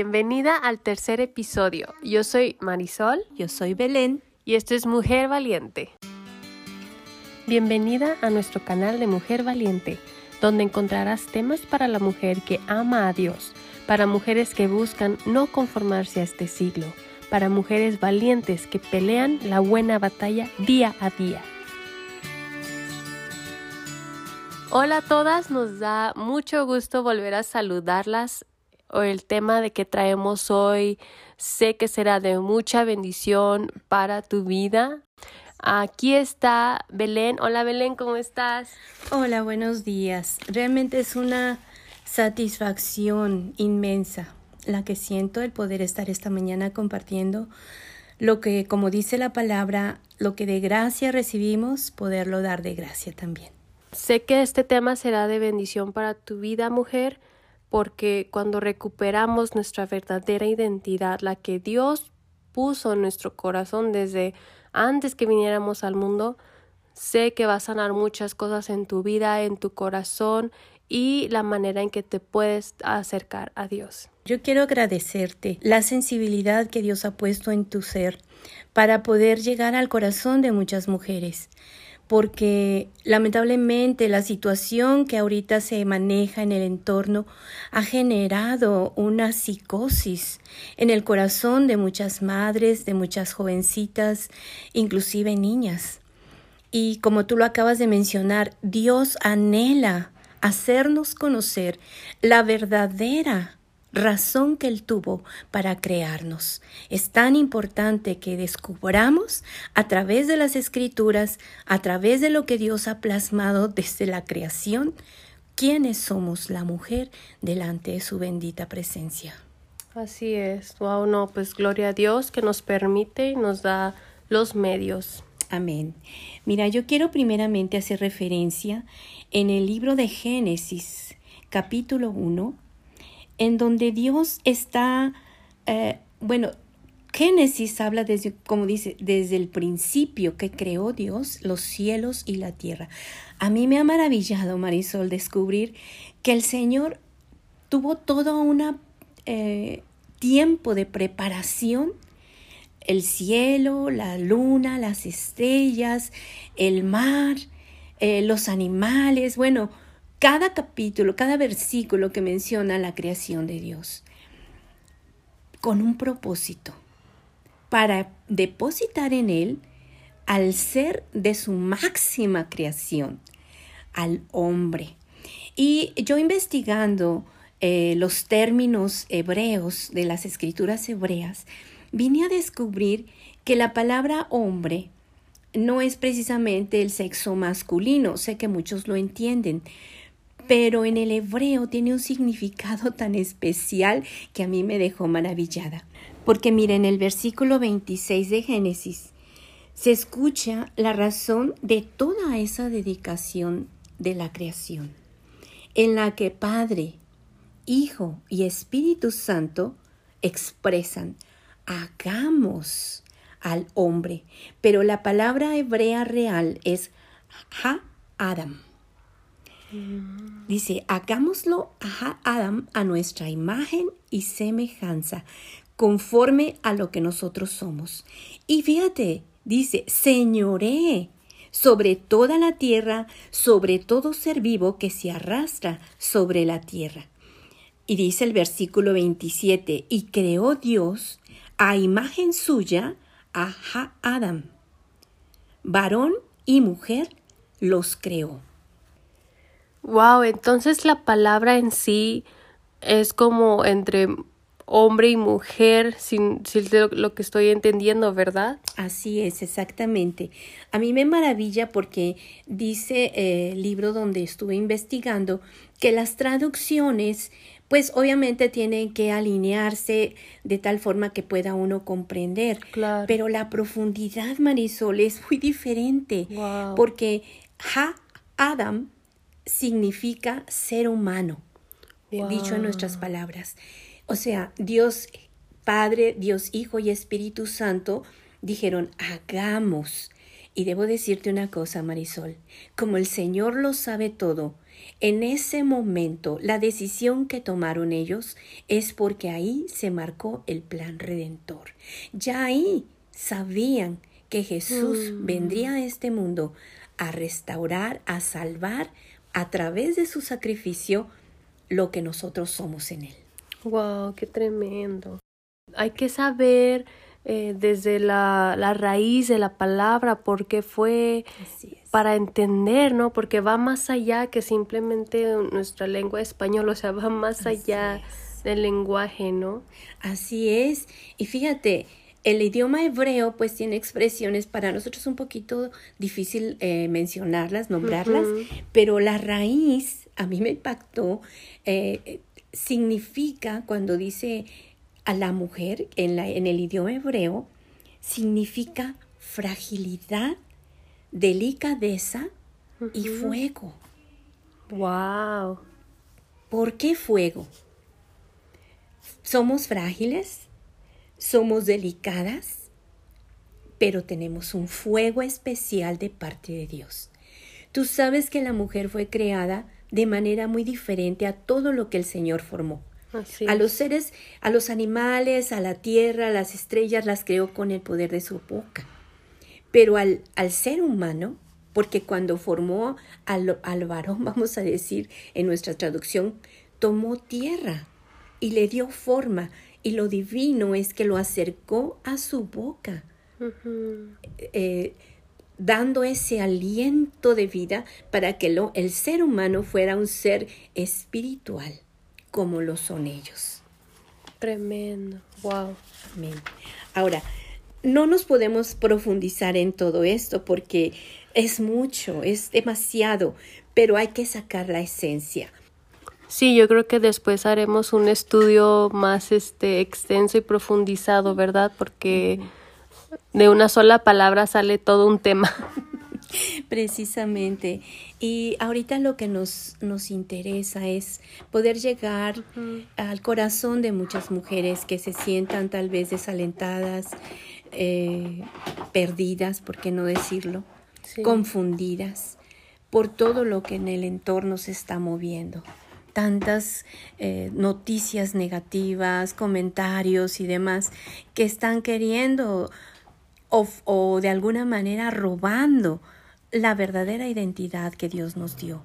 Bienvenida al tercer episodio. Yo soy Marisol. Yo soy Belén. Y esto es Mujer Valiente. Bienvenida a nuestro canal de Mujer Valiente, donde encontrarás temas para la mujer que ama a Dios, para mujeres que buscan no conformarse a este siglo, para mujeres valientes que pelean la buena batalla día a día. Hola a todas, nos da mucho gusto volver a saludarlas. El tema de que traemos hoy sé que será de mucha bendición para tu vida. Aquí está Belén. Hola Belén, ¿cómo estás? Hola, buenos días. Realmente es una satisfacción inmensa la que siento el poder estar esta mañana compartiendo lo que, como dice la palabra, lo que de gracia recibimos, poderlo dar de gracia también. Sé que este tema será de bendición para tu vida, mujer, porque cuando recuperamos nuestra verdadera identidad, la que Dios puso en nuestro corazón desde antes que viniéramos al mundo, sé que va a sanar muchas cosas en tu vida, en tu corazón y la manera en que te puedes acercar a Dios. Yo quiero agradecerte la sensibilidad que Dios ha puesto en tu ser para poder llegar al corazón de muchas mujeres porque lamentablemente la situación que ahorita se maneja en el entorno ha generado una psicosis en el corazón de muchas madres, de muchas jovencitas, inclusive niñas. Y como tú lo acabas de mencionar, Dios anhela hacernos conocer la verdadera razón que Él tuvo para crearnos. Es tan importante que descubramos a través de las escrituras, a través de lo que Dios ha plasmado desde la creación, quiénes somos la mujer delante de su bendita presencia. Así es. Wow, no, pues gloria a Dios que nos permite y nos da los medios. Amén. Mira, yo quiero primeramente hacer referencia en el libro de Génesis, capítulo 1, en donde Dios está, eh, bueno, Génesis habla desde, como dice, desde el principio que creó Dios los cielos y la tierra. A mí me ha maravillado, Marisol, descubrir que el Señor tuvo todo un eh, tiempo de preparación el cielo, la luna, las estrellas, el mar, eh, los animales, bueno, cada capítulo, cada versículo que menciona la creación de Dios, con un propósito, para depositar en él al ser de su máxima creación, al hombre. Y yo investigando eh, los términos hebreos de las escrituras hebreas, vine a descubrir que la palabra hombre no es precisamente el sexo masculino, sé que muchos lo entienden, pero en el hebreo tiene un significado tan especial que a mí me dejó maravillada. Porque mira, en el versículo 26 de Génesis se escucha la razón de toda esa dedicación de la creación, en la que Padre, Hijo y Espíritu Santo expresan, hagamos al hombre, pero la palabra hebrea real es ha-adam Dice, hagámoslo a Adam a nuestra imagen y semejanza, conforme a lo que nosotros somos. Y fíjate, dice, señoré sobre toda la tierra, sobre todo ser vivo que se arrastra sobre la tierra. Y dice el versículo 27, y creó Dios a imagen suya a Adam. Varón y mujer los creó. Wow, entonces la palabra en sí es como entre hombre y mujer, sin, sin lo, que estoy entendiendo, ¿verdad? Así es, exactamente. A mí me maravilla porque dice eh, el libro donde estuve investigando que las traducciones pues obviamente tienen que alinearse de tal forma que pueda uno comprender. Claro. Pero la profundidad, Marisol, es muy diferente. Wow. Porque Ha Adam significa ser humano, dicho en nuestras palabras. O sea, Dios Padre, Dios Hijo y Espíritu Santo dijeron, hagamos. Y debo decirte una cosa, Marisol, como el Señor lo sabe todo, en ese momento, la decisión que tomaron ellos es porque ahí se marcó el plan redentor. Ya ahí sabían que Jesús Mm. vendría a este mundo a restaurar, a salvar a través de su sacrificio lo que nosotros somos en él. Wow, qué tremendo. Hay que saber eh, desde la, la raíz de la palabra por qué fue para entender, ¿no? Porque va más allá que simplemente nuestra lengua española, o sea, va más Así allá es. del lenguaje, ¿no? Así es. Y fíjate, el idioma hebreo pues tiene expresiones para nosotros un poquito difícil eh, mencionarlas, nombrarlas, pero la raíz a mí me impactó. eh, significa cuando dice a la mujer en, la, en el idioma hebreo, significa fragilidad, delicadeza y fuego. Wow. ¿Por qué fuego? Somos frágiles, somos delicadas, pero tenemos un fuego especial de parte de Dios. Tú sabes que la mujer fue creada de manera muy diferente a todo lo que el Señor formó. Así A los seres, a los animales, a la tierra, a las estrellas las creó con el poder de su boca. Pero al, al ser humano, porque cuando formó al, al varón, vamos a decir en nuestra traducción, tomó tierra y le dio forma. Y lo divino es que lo acercó a su boca, eh, dando ese aliento de vida para que lo, el ser humano fuera un ser espiritual, como lo son ellos. Tremendo. Wow. Amén. Ahora, no nos podemos profundizar en todo esto porque es mucho, es demasiado, pero hay que sacar la esencia. Sí, yo creo que después haremos un estudio más este extenso y profundizado, ¿verdad? Porque de una sola palabra sale todo un tema. Precisamente. Y ahorita lo que nos, nos interesa es poder llegar al corazón de muchas mujeres que se sientan tal vez desalentadas, eh, perdidas, ¿por qué no decirlo? Sí. Confundidas por todo lo que en el entorno se está moviendo. Tantas eh, noticias negativas, comentarios y demás que están queriendo o, o de alguna manera robando la verdadera identidad que Dios nos dio.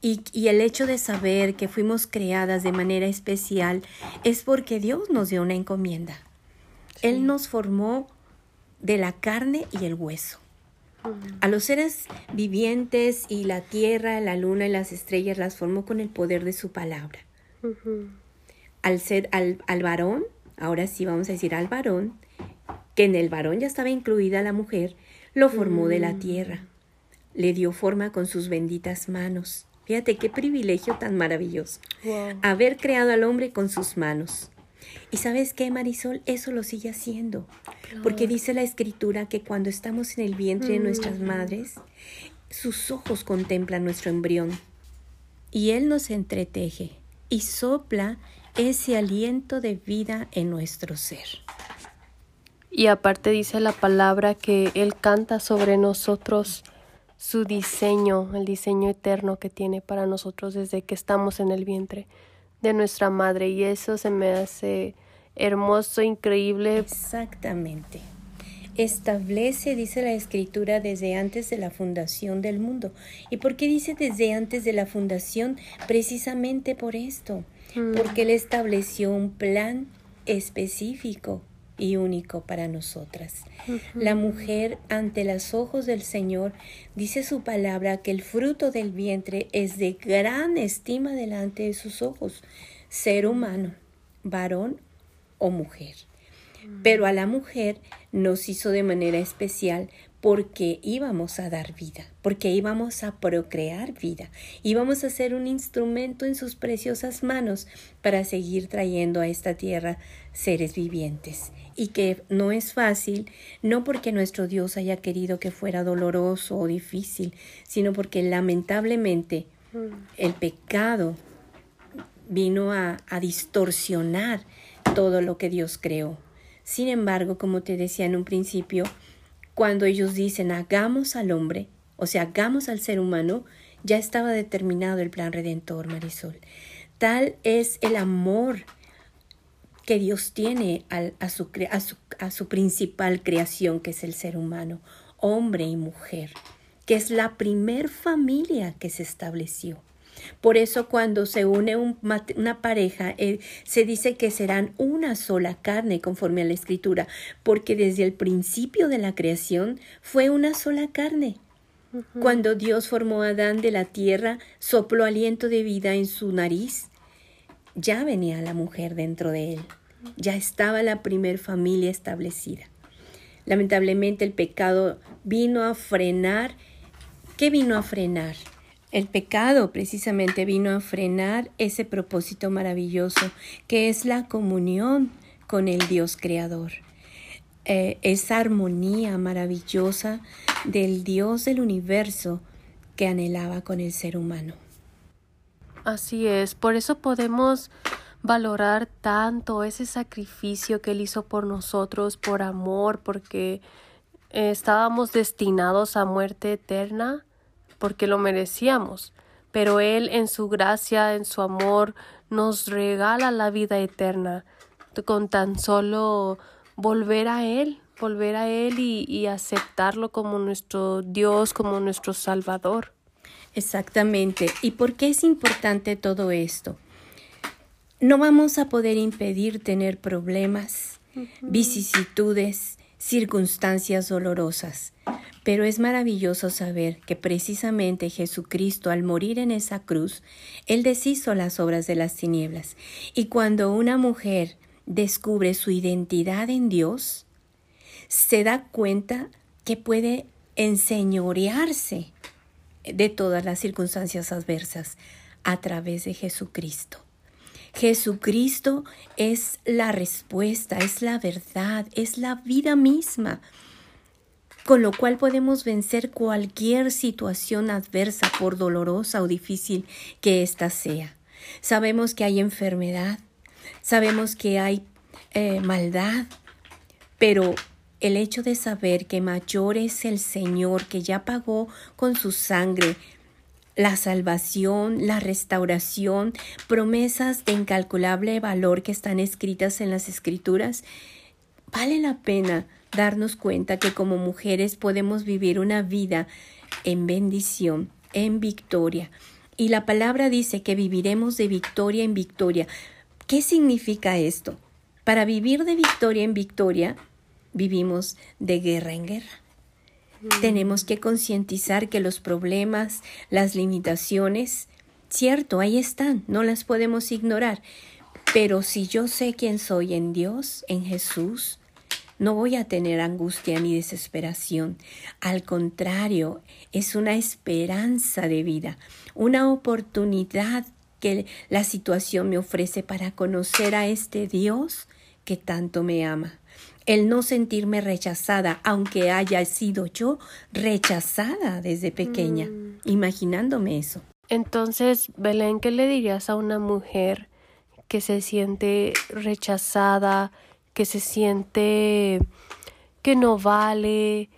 Y, y, el hecho de saber que fuimos creadas de manera especial es porque Dios nos dio una encomienda. Sí. Él nos formó de la carne y el hueso. A los seres vivientes y la tierra, la luna y las estrellas las formó con el poder de su palabra. Uh -huh. Al ser al, al varón, ahora sí vamos a decir al varón, que en el varón ya estaba incluida la mujer, lo formó uh -huh. de la tierra le dio forma con sus benditas manos. Fíjate qué privilegio tan maravilloso. Wow. Haber creado al hombre con sus manos. Y sabes qué, Marisol, eso lo sigue haciendo. Porque dice la escritura que cuando estamos en el vientre mm. de nuestras madres, sus ojos contemplan nuestro embrión. Y Él nos entreteje y sopla ese aliento de vida en nuestro ser. Y aparte dice la palabra que Él canta sobre nosotros su diseño, el diseño eterno que tiene para nosotros desde que estamos en el vientre de nuestra madre. Y eso se me hace hermoso, increíble. Exactamente. Establece, dice la escritura, desde antes de la fundación del mundo. ¿Y por qué dice desde antes de la fundación? Precisamente por esto. Mm. Porque Él estableció un plan específico y único para nosotras. Uh -huh. La mujer ante los ojos del Señor dice su palabra que el fruto del vientre es de gran estima delante de sus ojos, ser humano, varón o mujer. Pero a la mujer nos hizo de manera especial porque íbamos a dar vida, porque íbamos a procrear vida, íbamos a ser un instrumento en sus preciosas manos para seguir trayendo a esta tierra seres vivientes. Y que no es fácil, no porque nuestro Dios haya querido que fuera doloroso o difícil, sino porque lamentablemente el pecado vino a, a distorsionar todo lo que Dios creó. Sin embargo, como te decía en un principio, cuando ellos dicen hagamos al hombre, o sea, hagamos al ser humano, Ya estaba determinado el plan redentor, Marisol. Tal es el amor que Dios tiene a, su, a, su, principal creación, que es el ser humano, hombre y mujer, que es la primer familia que se estableció. Por eso cuando se une una pareja, eh, se dice que serán una sola carne conforme a la escritura, porque desde el principio de la creación fue una sola carne. Cuando Dios formó a Adán de la tierra, sopló aliento de vida en su nariz, ya venía la mujer dentro de él, ya estaba la primer familia establecida. Lamentablemente el pecado vino a frenar. ¿Qué vino a frenar? El pecado precisamente vino a frenar ese propósito maravilloso que es la comunión con el Dios Creador. Eh, esa armonía maravillosa del Dios del universo que anhelaba con el ser humano. Así es, por eso podemos valorar tanto ese sacrificio que Él hizo por nosotros, por amor, porque estábamos destinados a muerte eterna porque lo merecíamos, pero Él en su gracia, en su amor, nos regala la vida eterna con tan solo volver a Él, volver a Él y, aceptarlo como nuestro Dios, como nuestro Salvador. Exactamente. ¿Y por qué es importante todo esto? No vamos a poder impedir tener problemas, vicisitudes, circunstancias dolorosas, pero es maravilloso saber que precisamente Jesucristo al morir en esa cruz, Él deshizo las obras de las tinieblas. Y cuando una mujer descubre su identidad en Dios, se da cuenta que puede enseñorearse de todas las circunstancias adversas a través de Jesucristo. Jesucristo es la respuesta, es la verdad, es la vida misma con lo cual podemos vencer cualquier situación adversa, por dolorosa o difícil que ésta sea. Sabemos que hay enfermedad, sabemos que hay eh, maldad, pero el hecho de saber que mayor es el Señor que ya pagó con su sangre la salvación, la restauración, promesas de incalculable valor que están escritas en las escrituras, vale la pena darnos cuenta que como mujeres podemos vivir una vida en bendición, en victoria. Y la palabra dice que viviremos de victoria en victoria. ¿Qué significa esto? Para vivir de victoria en victoria, vivimos de guerra en guerra. Tenemos que concientizar que los problemas, las limitaciones, cierto, ahí están, no las podemos ignorar. Pero si yo sé quién soy en Dios, en Jesús, no voy a tener angustia ni desesperación. Al contrario, es una esperanza de vida, una oportunidad que la situación me ofrece para conocer a este Dios que tanto me ama. El no sentirme rechazada, aunque haya sido yo rechazada desde pequeña, mm. imaginándome eso. Entonces, Belén, ¿qué le dirías a una mujer que se siente rechazada, que se siente que no vale,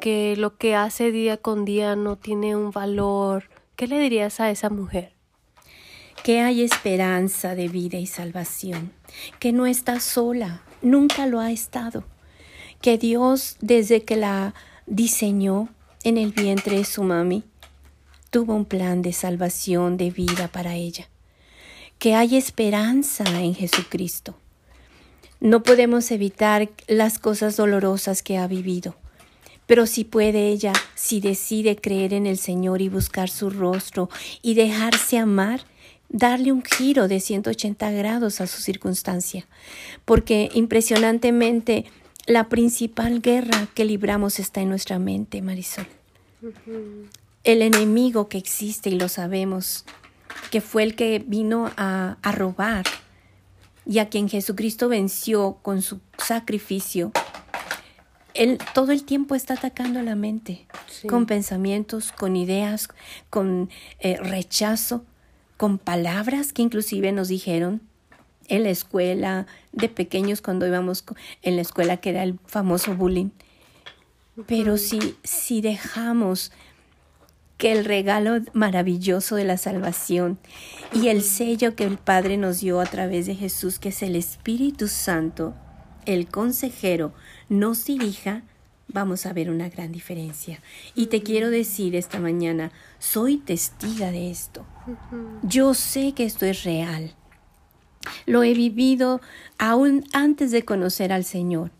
que lo que hace día con día no tiene un valor. ¿Qué le dirías a esa mujer? Que hay esperanza de vida y salvación, que no está sola, nunca lo ha estado, que Dios desde que la diseñó en el vientre de su mami, tuvo un plan de salvación, de vida para ella, que hay esperanza en Jesucristo, no podemos evitar las cosas dolorosas que ha vivido, pero si puede ella, si decide creer en el Señor y buscar su rostro y dejarse amar, darle un giro de 180 grados a su circunstancia, porque impresionantemente la principal guerra que libramos está en nuestra mente, Marisol. El enemigo que existe y lo sabemos, que fue el que vino a, a robar, y a quien Jesucristo venció con su sacrificio, él todo el tiempo está atacando a la mente, con pensamientos, con ideas, con eh, rechazo, con palabras que inclusive nos dijeron en la escuela, de pequeños cuando íbamos en la escuela que era el famoso bullying. Pero si, si dejamos que el regalo maravilloso de la salvación y el sello que el Padre nos dio a través de Jesús, que es el Espíritu Santo, el consejero, nos dirija, vamos a ver una gran diferencia. Y te quiero decir esta mañana, soy testiga de esto. Yo sé que esto es real. Lo he vivido aún antes de conocer al Señor.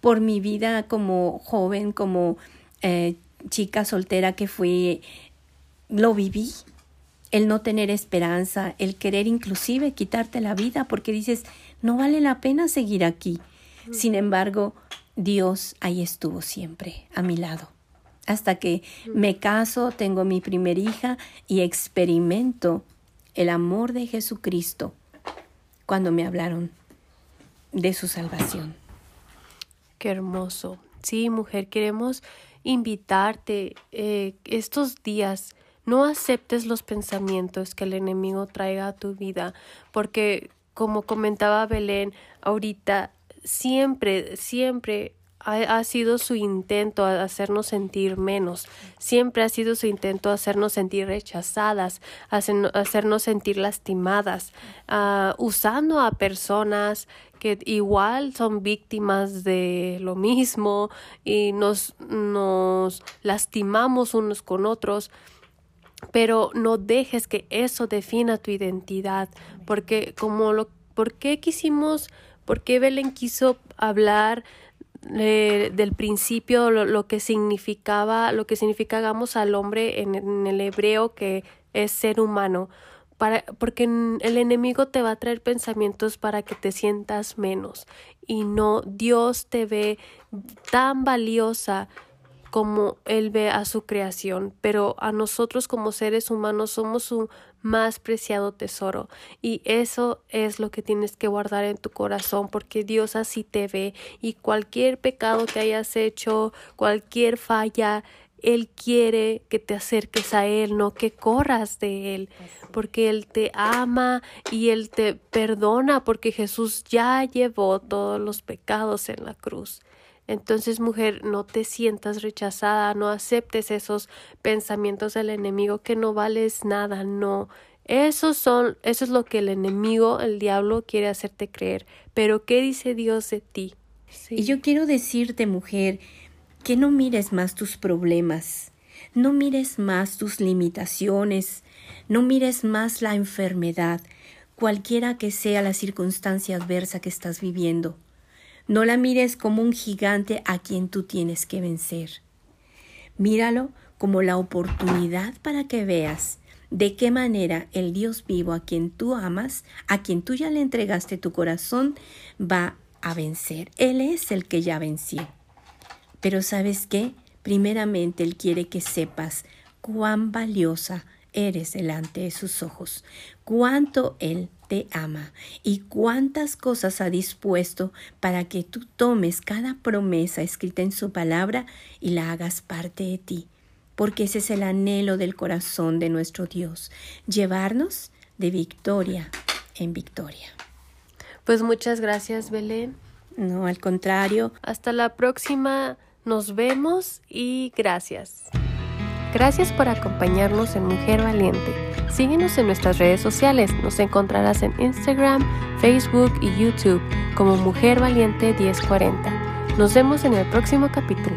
Por mi vida como joven, como eh, chica soltera que fui, lo viví. El no tener esperanza, el querer inclusive quitarte la vida porque dices, no vale la pena seguir aquí. Sin embargo, Dios ahí estuvo siempre a mi lado. Hasta que me caso, tengo mi primer hija y experimento el amor de Jesucristo cuando me hablaron de su salvación. Qué hermoso. Sí, mujer, queremos invitarte eh, estos días. No aceptes los pensamientos que el enemigo traiga a tu vida, porque como comentaba Belén ahorita, siempre, siempre ha, sido su intento hacernos sentir menos, siempre ha sido su intento hacernos sentir rechazadas, hacernos sentir lastimadas, uh, usando a personas que igual son víctimas de lo mismo y nos, nos lastimamos unos con otros. Pero no dejes que eso defina tu identidad, porque como lo, ¿por qué quisimos, por qué Belén quiso hablar del principio lo, que significaba, lo que significa, hagamos al hombre en, en, el hebreo que es ser humano, para, porque el enemigo te va a traer pensamientos para que te sientas menos. Y no, Dios te ve tan valiosa como Él ve a su creación, pero a nosotros como seres humanos somos su más preciado tesoro y eso es lo que tienes que guardar en tu corazón porque Dios así te ve y cualquier pecado que hayas hecho, cualquier falla, él quiere que te acerques a Él, no que corras de Él, porque Él te ama y Él te perdona, porque Jesús ya llevó todos los pecados en la cruz. Entonces, mujer, no te sientas rechazada, no aceptes esos pensamientos del enemigo que no vales nada, no. Esos son, eso es lo que el enemigo, el diablo, quiere hacerte creer. Pero, ¿qué dice Dios de ti? Y yo quiero decirte, mujer, que no mires más tus problemas, no mires más tus limitaciones, no mires más la enfermedad, cualquiera que sea la circunstancia adversa que estás viviendo. No la mires como un gigante a quien tú tienes que vencer. Míralo como la oportunidad para que veas de qué manera el Dios vivo a quien tú amas, a quien tú ya le entregaste tu corazón, va a vencer. Él es el que ya venció. Pero sabes qué? Primeramente Él quiere que sepas cuán valiosa eres delante de sus ojos, cuánto Él te ama y cuántas cosas ha dispuesto para que tú tomes cada promesa escrita en su palabra y la hagas parte de ti, porque ese es el anhelo del corazón de nuestro Dios, llevarnos de victoria en victoria. Pues muchas gracias, Belén. No, al contrario. Hasta la próxima. Nos vemos y gracias. Gracias por acompañarnos en Mujer Valiente. Síguenos en nuestras redes sociales. Nos encontrarás en Instagram, Facebook y YouTube como Mujer Valiente 1040. Nos vemos en el próximo capítulo.